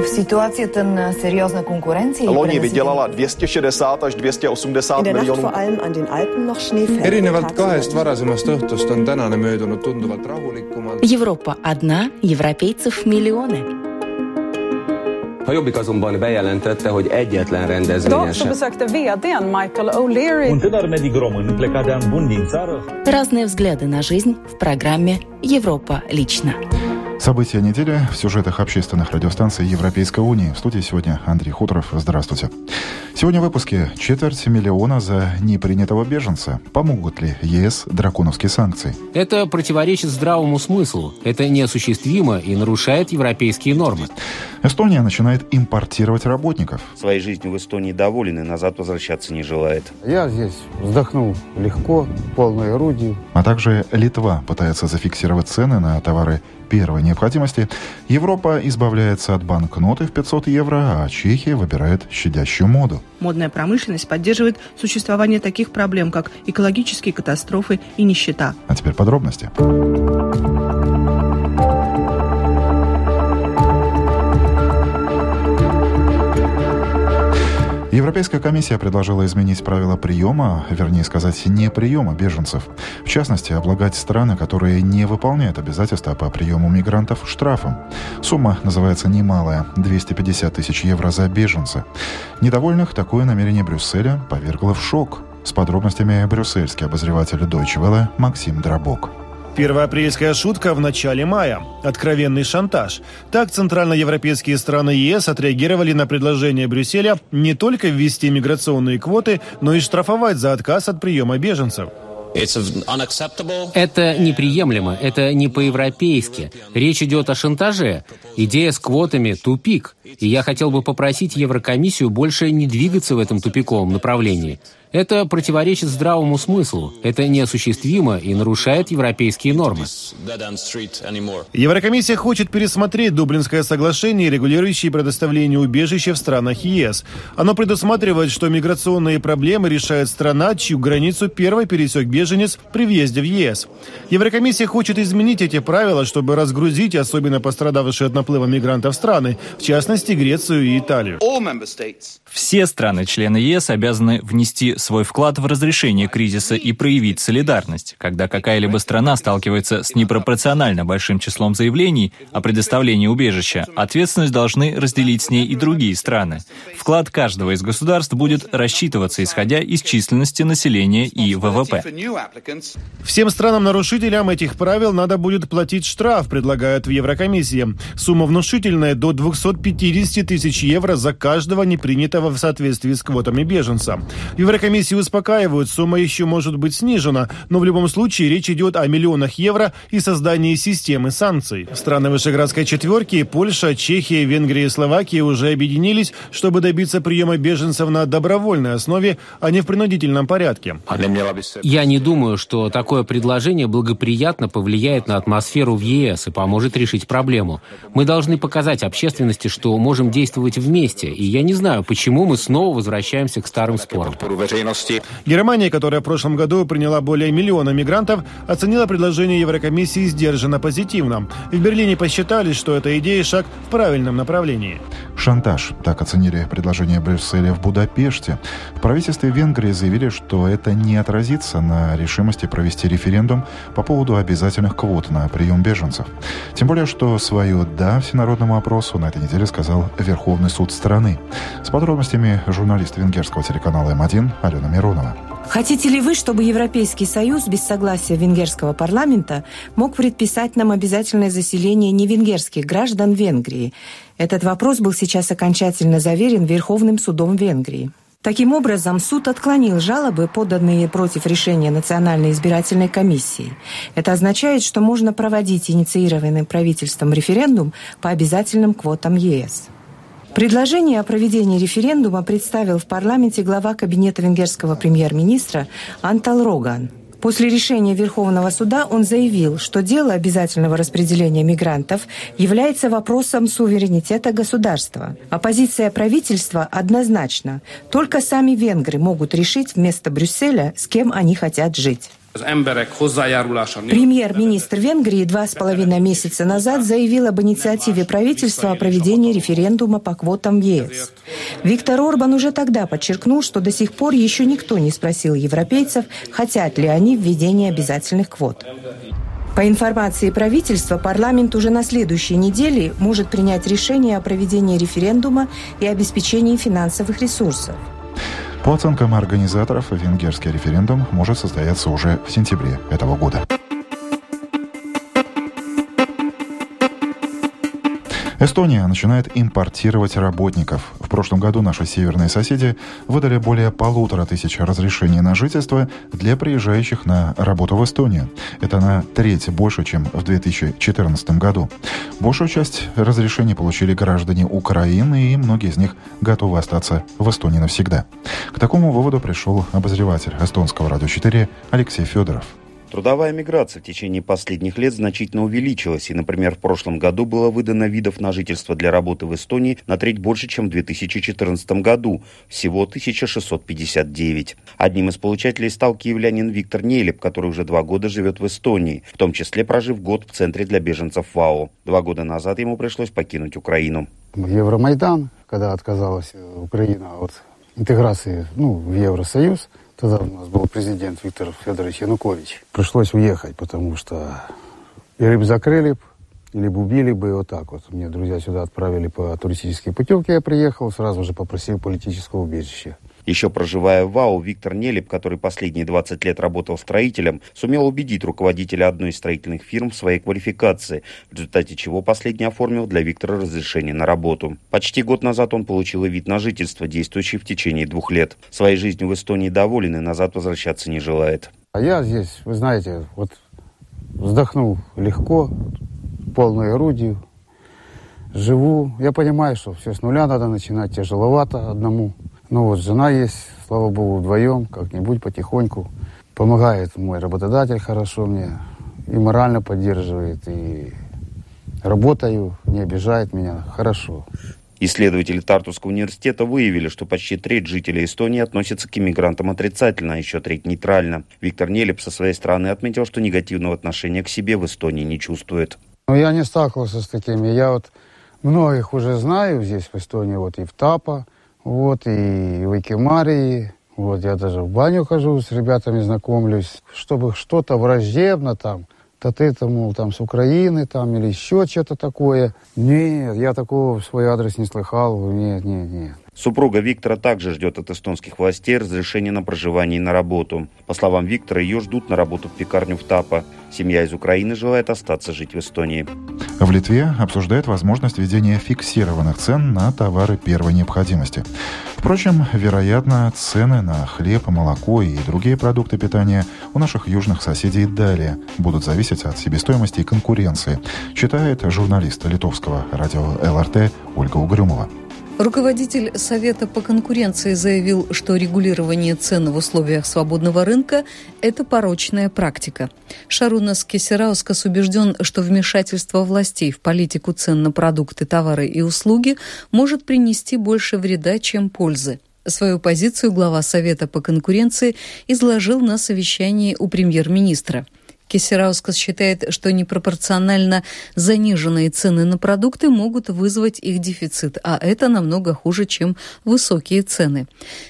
В ситуации ten серьезной конкуренции Loni vydělala 260 až 280 miljonů. erinevalt kahest varasemast õhtust on tänane möödunud tunduvalt rahulikumalt. Европа одна, европейцев миллионы. A Jobbik azonban bejelentette, hogy egyetlen rendezvényen sem. besökte vdn Michael O'Leary Un tânăr medic român plecat de an bun din țară Разные взгляды на жизнь в программе «Европа лично». События недели в сюжетах общественных радиостанций Европейской Унии. В студии сегодня Андрей Хуторов. Здравствуйте. Сегодня в выпуске четверть миллиона за непринятого беженца. Помогут ли ЕС драконовские санкции? Это противоречит здравому смыслу. Это неосуществимо и нарушает европейские нормы. Эстония начинает импортировать работников. Своей жизнью в Эстонии доволен и назад возвращаться не желает. Я здесь вздохнул легко, полной грудью. А также Литва пытается зафиксировать цены на товары первой необходимости. Европа избавляется от банкноты в 500 евро, а Чехия выбирает щадящую моду. Модная промышленность поддерживает существование таких проблем, как экологические катастрофы и нищета. А теперь подробности. Европейская комиссия предложила изменить правила приема, вернее сказать, не приема беженцев. В частности, облагать страны, которые не выполняют обязательства по приему мигрантов штрафом. Сумма называется немалая – 250 тысяч евро за беженца. Недовольных такое намерение Брюсселя повергло в шок. С подробностями брюссельский обозреватель Deutsche Welle Максим Дробок. Первоапрельская шутка в начале мая. Откровенный шантаж. Так центральноевропейские страны ЕС отреагировали на предложение Брюсселя не только ввести миграционные квоты, но и штрафовать за отказ от приема беженцев. Это неприемлемо, это не по-европейски. Речь идет о шантаже. Идея с квотами – тупик. И я хотел бы попросить Еврокомиссию больше не двигаться в этом тупиковом направлении. Это противоречит здравому смыслу. Это неосуществимо и нарушает европейские нормы. Еврокомиссия хочет пересмотреть Дублинское соглашение, регулирующее предоставление убежища в странах ЕС. Оно предусматривает, что миграционные проблемы решает страна, чью границу первой пересек беженец при въезде в ЕС. Еврокомиссия хочет изменить эти правила, чтобы разгрузить особенно пострадавшие от наплыва мигрантов страны, в частности Грецию и Италию. Все страны-члены ЕС обязаны внести свой вклад в разрешение кризиса и проявить солидарность, когда какая-либо страна сталкивается с непропорционально большим числом заявлений о предоставлении убежища, ответственность должны разделить с ней и другие страны. Вклад каждого из государств будет рассчитываться, исходя из численности населения и ВВП. Всем странам-нарушителям этих правил надо будет платить штраф, предлагают в Еврокомиссии. Сумма внушительная до 250 тысяч евро за каждого непринятого в соответствии с квотами беженца. В Еврокомиссии успокаивают, сумма еще может быть снижена, но в любом случае речь идет о миллионах евро и создании системы санкций. Страны Вышеградской четверки, Польша, Чехия, Венгрия и Словакия уже объединились, чтобы добиться приема беженцев на добровольной основе, а не в принудительном порядке. Я не думаю, что такое предложение благоприятно повлияет на атмосферу в ЕС и поможет решить проблему. Мы должны показать общественности, что можем действовать вместе, и я не знаю, почему мы снова возвращаемся к старым спорам. Германия, которая в прошлом году приняла более миллиона мигрантов, оценила предложение Еврокомиссии сдержанно позитивно. В Берлине посчитали, что эта идея шаг в правильном направлении. Шантаж. Так оценили предложение Брюсселя в Будапеште. В правительстве Венгрии заявили, что это не отразится на решимости провести референдум по поводу обязательных квот на прием беженцев. Тем более, что свое «да» всенародному опросу на этой неделе сказал Верховный суд страны. С подробностями журналист венгерского телеканала М1 Алена Миронова. Хотите ли вы, чтобы Европейский Союз без согласия венгерского парламента мог предписать нам обязательное заселение невенгерских граждан Венгрии? Этот вопрос был сейчас окончательно заверен Верховным судом Венгрии. Таким образом, суд отклонил жалобы, поданные против решения Национальной избирательной комиссии. Это означает, что можно проводить инициированный правительством референдум по обязательным квотам ЕС. Предложение о проведении референдума представил в парламенте глава кабинета венгерского премьер-министра Антал Роган. После решения Верховного суда он заявил, что дело обязательного распределения мигрантов является вопросом суверенитета государства. Оппозиция правительства однозначна. Только сами венгры могут решить вместо Брюсселя, с кем они хотят жить. Премьер-министр Венгрии два с половиной месяца назад заявил об инициативе правительства о проведении референдума по квотам в ЕС. Виктор Орбан уже тогда подчеркнул, что до сих пор еще никто не спросил европейцев, хотят ли они введения обязательных квот. По информации правительства, парламент уже на следующей неделе может принять решение о проведении референдума и обеспечении финансовых ресурсов. По оценкам организаторов, венгерский референдум может состояться уже в сентябре этого года. Эстония начинает импортировать работников. В прошлом году наши северные соседи выдали более полутора тысяч разрешений на жительство для приезжающих на работу в Эстонию. Это на треть больше, чем в 2014 году. Большую часть разрешений получили граждане Украины, и многие из них готовы остаться в Эстонии навсегда. К такому выводу пришел обозреватель эстонского радио 4 Алексей Федоров. Трудовая миграция в течение последних лет значительно увеличилась, и, например, в прошлом году было выдано видов на жительство для работы в Эстонии на треть больше, чем в 2014 году, всего 1659. Одним из получателей стал киевлянин Виктор Нелеп, который уже два года живет в Эстонии, в том числе прожив год в Центре для беженцев ВАО. Два года назад ему пришлось покинуть Украину. Евромайдан, когда отказалась Украина от интеграции ну, в Евросоюз – Тогда у нас был президент Виктор Федорович Янукович. Пришлось уехать, потому что или бы закрыли, или бы убили бы вот так вот. Мне друзья сюда отправили по туристической путевке, я приехал, сразу же попросил политического убежища. Еще проживая в ВАУ, Виктор Нелеп, который последние 20 лет работал строителем, сумел убедить руководителя одной из строительных фирм в своей квалификации, в результате чего последний оформил для Виктора разрешение на работу. Почти год назад он получил и вид на жительство, действующий в течение двух лет. Своей жизнью в Эстонии доволен и назад возвращаться не желает. А я здесь, вы знаете, вот вздохнул легко, полной грудью, живу. Я понимаю, что все с нуля надо начинать, тяжеловато одному. Ну вот жена есть, слава богу, вдвоем, как-нибудь потихоньку. Помогает мой работодатель хорошо мне, и морально поддерживает, и работаю, не обижает меня, хорошо. Исследователи Тартусского университета выявили, что почти треть жителей Эстонии относятся к иммигрантам отрицательно, а еще треть нейтрально. Виктор Нелеп со своей стороны отметил, что негативного отношения к себе в Эстонии не чувствует. Ну, я не сталкивался с такими. Я вот многих уже знаю здесь, в Эстонии, вот и в Тапа, вот, и в Икемарии, вот, я даже в баню хожу, с ребятами знакомлюсь, чтобы что-то враждебно там, то ты там, там с Украины там или еще что-то такое. Нет, я такого в свой адрес не слыхал. Нет, нет, нет. Супруга Виктора также ждет от эстонских властей разрешения на проживание и на работу. По словам Виктора, ее ждут на работу в пекарню в Тапа. Семья из Украины желает остаться жить в Эстонии. В Литве обсуждают возможность введения фиксированных цен на товары первой необходимости. Впрочем, вероятно, цены на хлеб, молоко и другие продукты питания у наших южных соседей далее будут зависеть от себестоимости и конкуренции, считает журналист литовского радио ЛРТ Ольга Угрюмова. Руководитель Совета по конкуренции заявил, что регулирование цен в условиях свободного рынка – это порочная практика. Шарунас Кесераускас убежден, что вмешательство властей в политику цен на продукты, товары и услуги может принести больше вреда, чем пользы. Свою позицию глава Совета по конкуренции изложил на совещании у премьер-министра – Кисераускас считает, что непропорционально заниженные цены на продукты могут вызвать их дефицит, а это намного хуже, чем высокие цены.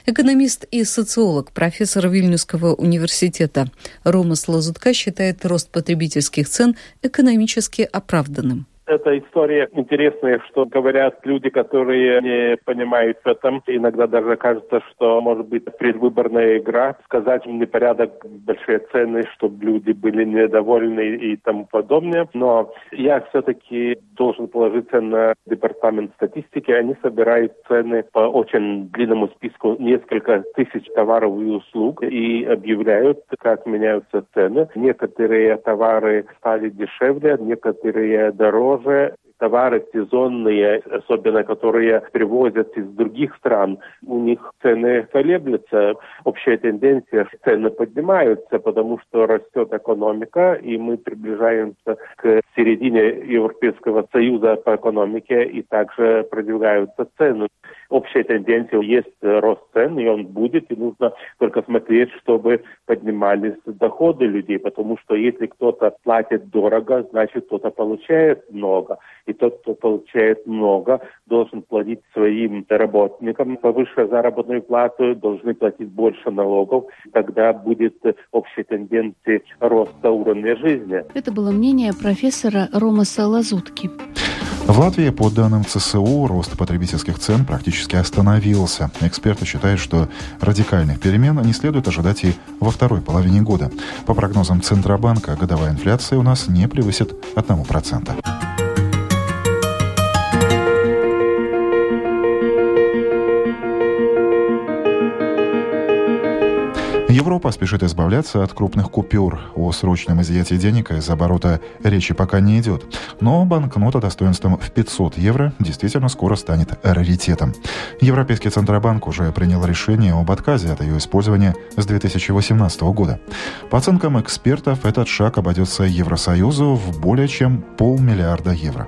Экономист и социолог, профессор Вильнюсского университета Ромас Лазутка считает рост потребительских цен экономически оправданным. Эта история интересная, что говорят люди, которые не понимают в этом. Иногда даже кажется, что может быть предвыборная игра, сказать непорядок, большие цены, чтобы люди были недовольны и тому подобное. Но я все-таки должен положиться на департамент статистики. Они собирают цены по очень длинному списку, несколько тысяч товаров и услуг, и объявляют, как меняются цены. Некоторые товары стали дешевле, некоторые дороже, 不会。Товары сезонные, особенно которые привозят из других стран, у них цены колеблются. Общая тенденция, цены поднимаются, потому что растет экономика, и мы приближаемся к середине Европейского Союза по экономике, и также продвигаются цены. Общая тенденция есть рост цен, и он будет, и нужно только смотреть, чтобы поднимались доходы людей, потому что если кто-то платит дорого, значит кто-то получает много. Тот, кто получает много, должен платить своим работникам повыше заработную плату, должны платить больше налогов. Тогда будет общая тенденция роста уровня жизни. Это было мнение профессора Ромаса Лазутки. В Латвии, по данным ЦСУ, рост потребительских цен практически остановился. Эксперты считают, что радикальных перемен не следует ожидать и во второй половине года. По прогнозам Центробанка, годовая инфляция у нас не превысит 1%. Европа спешит избавляться от крупных купюр. О срочном изъятии денег из оборота речи пока не идет. Но банкнота достоинством в 500 евро действительно скоро станет раритетом. Европейский Центробанк уже принял решение об отказе от ее использования с 2018 года. По оценкам экспертов, этот шаг обойдется Евросоюзу в более чем полмиллиарда евро.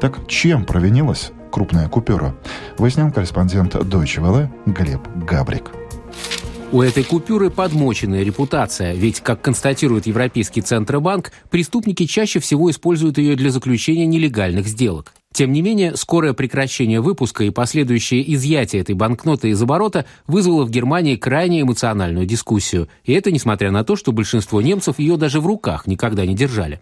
Так чем провинилась крупная купюра? Выяснил корреспондент Deutsche Welle Глеб Габрик. У этой купюры подмоченная репутация, ведь, как констатирует Европейский Центробанк, преступники чаще всего используют ее для заключения нелегальных сделок. Тем не менее, скорое прекращение выпуска и последующее изъятие этой банкноты из оборота вызвало в Германии крайне эмоциональную дискуссию. И это несмотря на то, что большинство немцев ее даже в руках никогда не держали.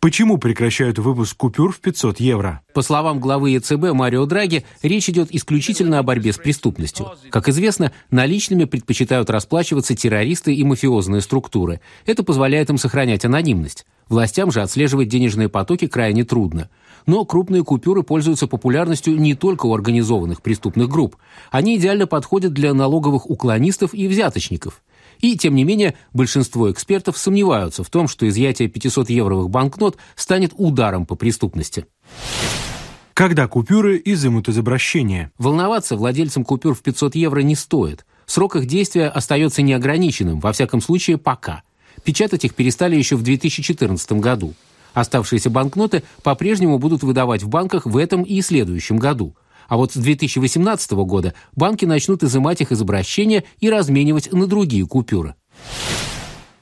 Почему прекращают выпуск купюр в 500 евро? По словам главы ЕЦБ Марио Драги, речь идет исключительно о борьбе с преступностью. Как известно, наличными предпочитают расплачиваться террористы и мафиозные структуры. Это позволяет им сохранять анонимность. Властям же отслеживать денежные потоки крайне трудно. Но крупные купюры пользуются популярностью не только у организованных преступных групп. Они идеально подходят для налоговых уклонистов и взяточников. И, тем не менее, большинство экспертов сомневаются в том, что изъятие 500-евровых банкнот станет ударом по преступности. Когда купюры изымут из обращения? Волноваться владельцам купюр в 500 евро не стоит. Срок их действия остается неограниченным, во всяком случае, пока. Печатать их перестали еще в 2014 году. Оставшиеся банкноты по-прежнему будут выдавать в банках в этом и следующем году – а вот с 2018 года банки начнут изымать их из обращения и разменивать на другие купюры.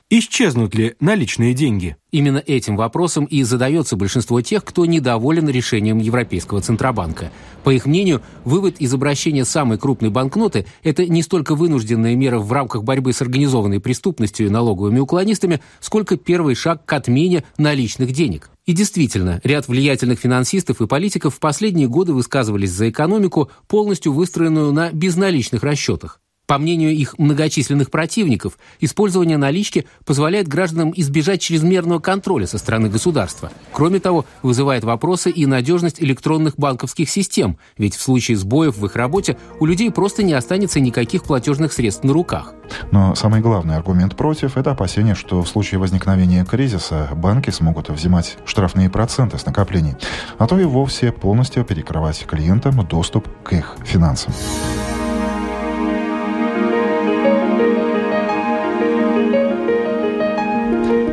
Исчезнут ли наличные деньги? Именно этим вопросом и задается большинство тех, кто недоволен решением Европейского Центробанка. По их мнению, вывод из обращения самой крупной банкноты – это не столько вынужденная мера в рамках борьбы с организованной преступностью и налоговыми уклонистами, сколько первый шаг к отмене наличных денег. И действительно, ряд влиятельных финансистов и политиков в последние годы высказывались за экономику, полностью выстроенную на безналичных расчетах. По мнению их многочисленных противников, использование налички позволяет гражданам избежать чрезмерного контроля со стороны государства. Кроме того, вызывает вопросы и надежность электронных банковских систем, ведь в случае сбоев в их работе у людей просто не останется никаких платежных средств на руках. Но самый главный аргумент против – это опасение, что в случае возникновения кризиса банки смогут взимать штрафные проценты с накоплений, а то и вовсе полностью перекрывать клиентам доступ к их финансам.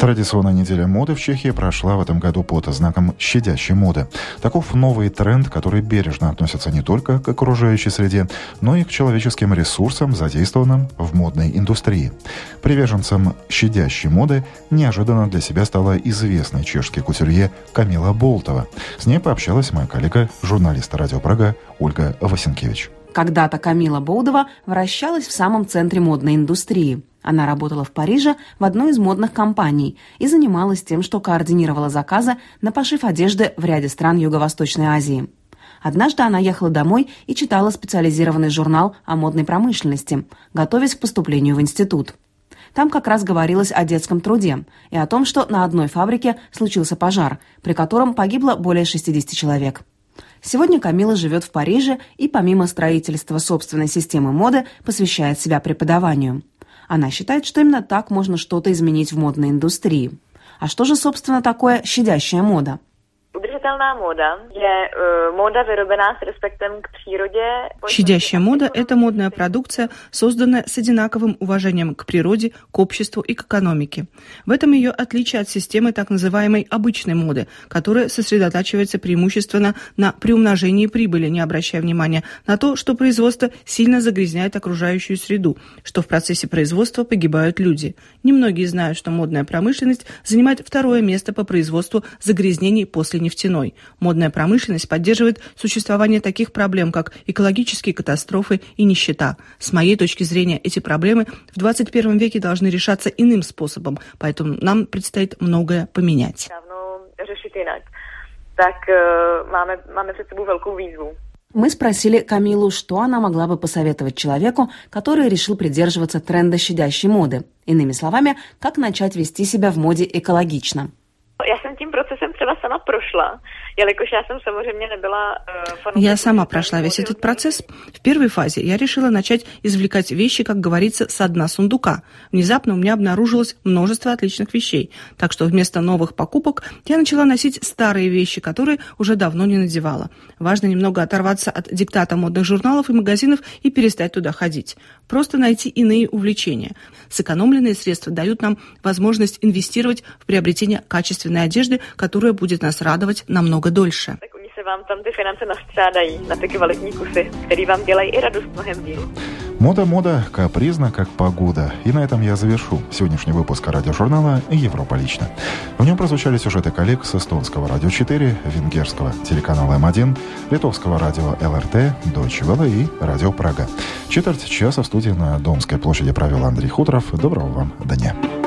Традиционная неделя моды в Чехии прошла в этом году под знаком щадящей моды. Таков новый тренд, который бережно относится не только к окружающей среде, но и к человеческим ресурсам, задействованным в модной индустрии. Приверженцем щадящей моды неожиданно для себя стала известная чешский кутюрье Камила Болтова. С ней пообщалась моя коллега, журналист радио Прага Ольга Васенкевич. Когда-то Камила Болдова вращалась в самом центре модной индустрии. Она работала в Париже в одной из модных компаний и занималась тем, что координировала заказы на пошив одежды в ряде стран Юго-Восточной Азии. Однажды она ехала домой и читала специализированный журнал о модной промышленности, готовясь к поступлению в институт. Там как раз говорилось о детском труде и о том, что на одной фабрике случился пожар, при котором погибло более 60 человек. Сегодня Камила живет в Париже и помимо строительства собственной системы моды посвящает себя преподаванию. Она считает, что именно так можно что-то изменить в модной индустрии. А что же, собственно, такое щадящая мода? Udržitelná мода je мода, vyrobená с респектом к природе. Щадящая мода – это модная продукция, созданная с одинаковым уважением к природе, к обществу и к экономике. В этом ее отличие от системы так называемой обычной моды, которая сосредотачивается преимущественно на приумножении прибыли, не обращая внимания на то, что производство сильно загрязняет окружающую среду, что в процессе производства погибают люди. Немногие знают, что модная промышленность занимает второе место по производству загрязнений после нефтяной. Модная промышленность поддерживает существование таких проблем, как экологические катастрофы и нищета. С моей точки зрения, эти проблемы в 21 веке должны решаться иным способом, поэтому нам предстоит многое поменять. Tak máme, máme před sebou velkou výzvu. Мы спросили Камилу, что она могла бы посоветовать человеку, который решил придерживаться тренда щадящей моды. Иными словами, как начать вести себя в моде экологично. Jsem tím procesem třeba sama prošla, jelikož já jsem samozřejmě nebyla... Uh, я сама прошла весь этот процесс. В первой фазе я решила начать извлекать вещи, как говорится, со дна сундука. Внезапно у меня обнаружилось множество отличных вещей. Так что вместо новых покупок я начала носить старые вещи, которые уже давно не надевала. Важно немного оторваться от диктата модных журналов и магазинов и перестать туда ходить. Просто найти иные увлечения. Сэкономленные средства дают нам возможность инвестировать в приобретение качественной одежды, которая будет нас радовать намного дольше. vám tam ty finance nastřádají na ty kvalitní kusy, které vám dělají i radost mnohem díl. Мода-мода капризна, как погода. И на этом я завершу сегодняшний выпуск радиожурнала «Европа лично». В нем прозвучали сюжеты коллег с эстонского радио 4, венгерского телеканала М1, литовского радио ЛРТ, Deutsche Welle и радио Прага. Четверть часа в студии на Домской площади провел Андрей Хуторов. Доброго вам дня.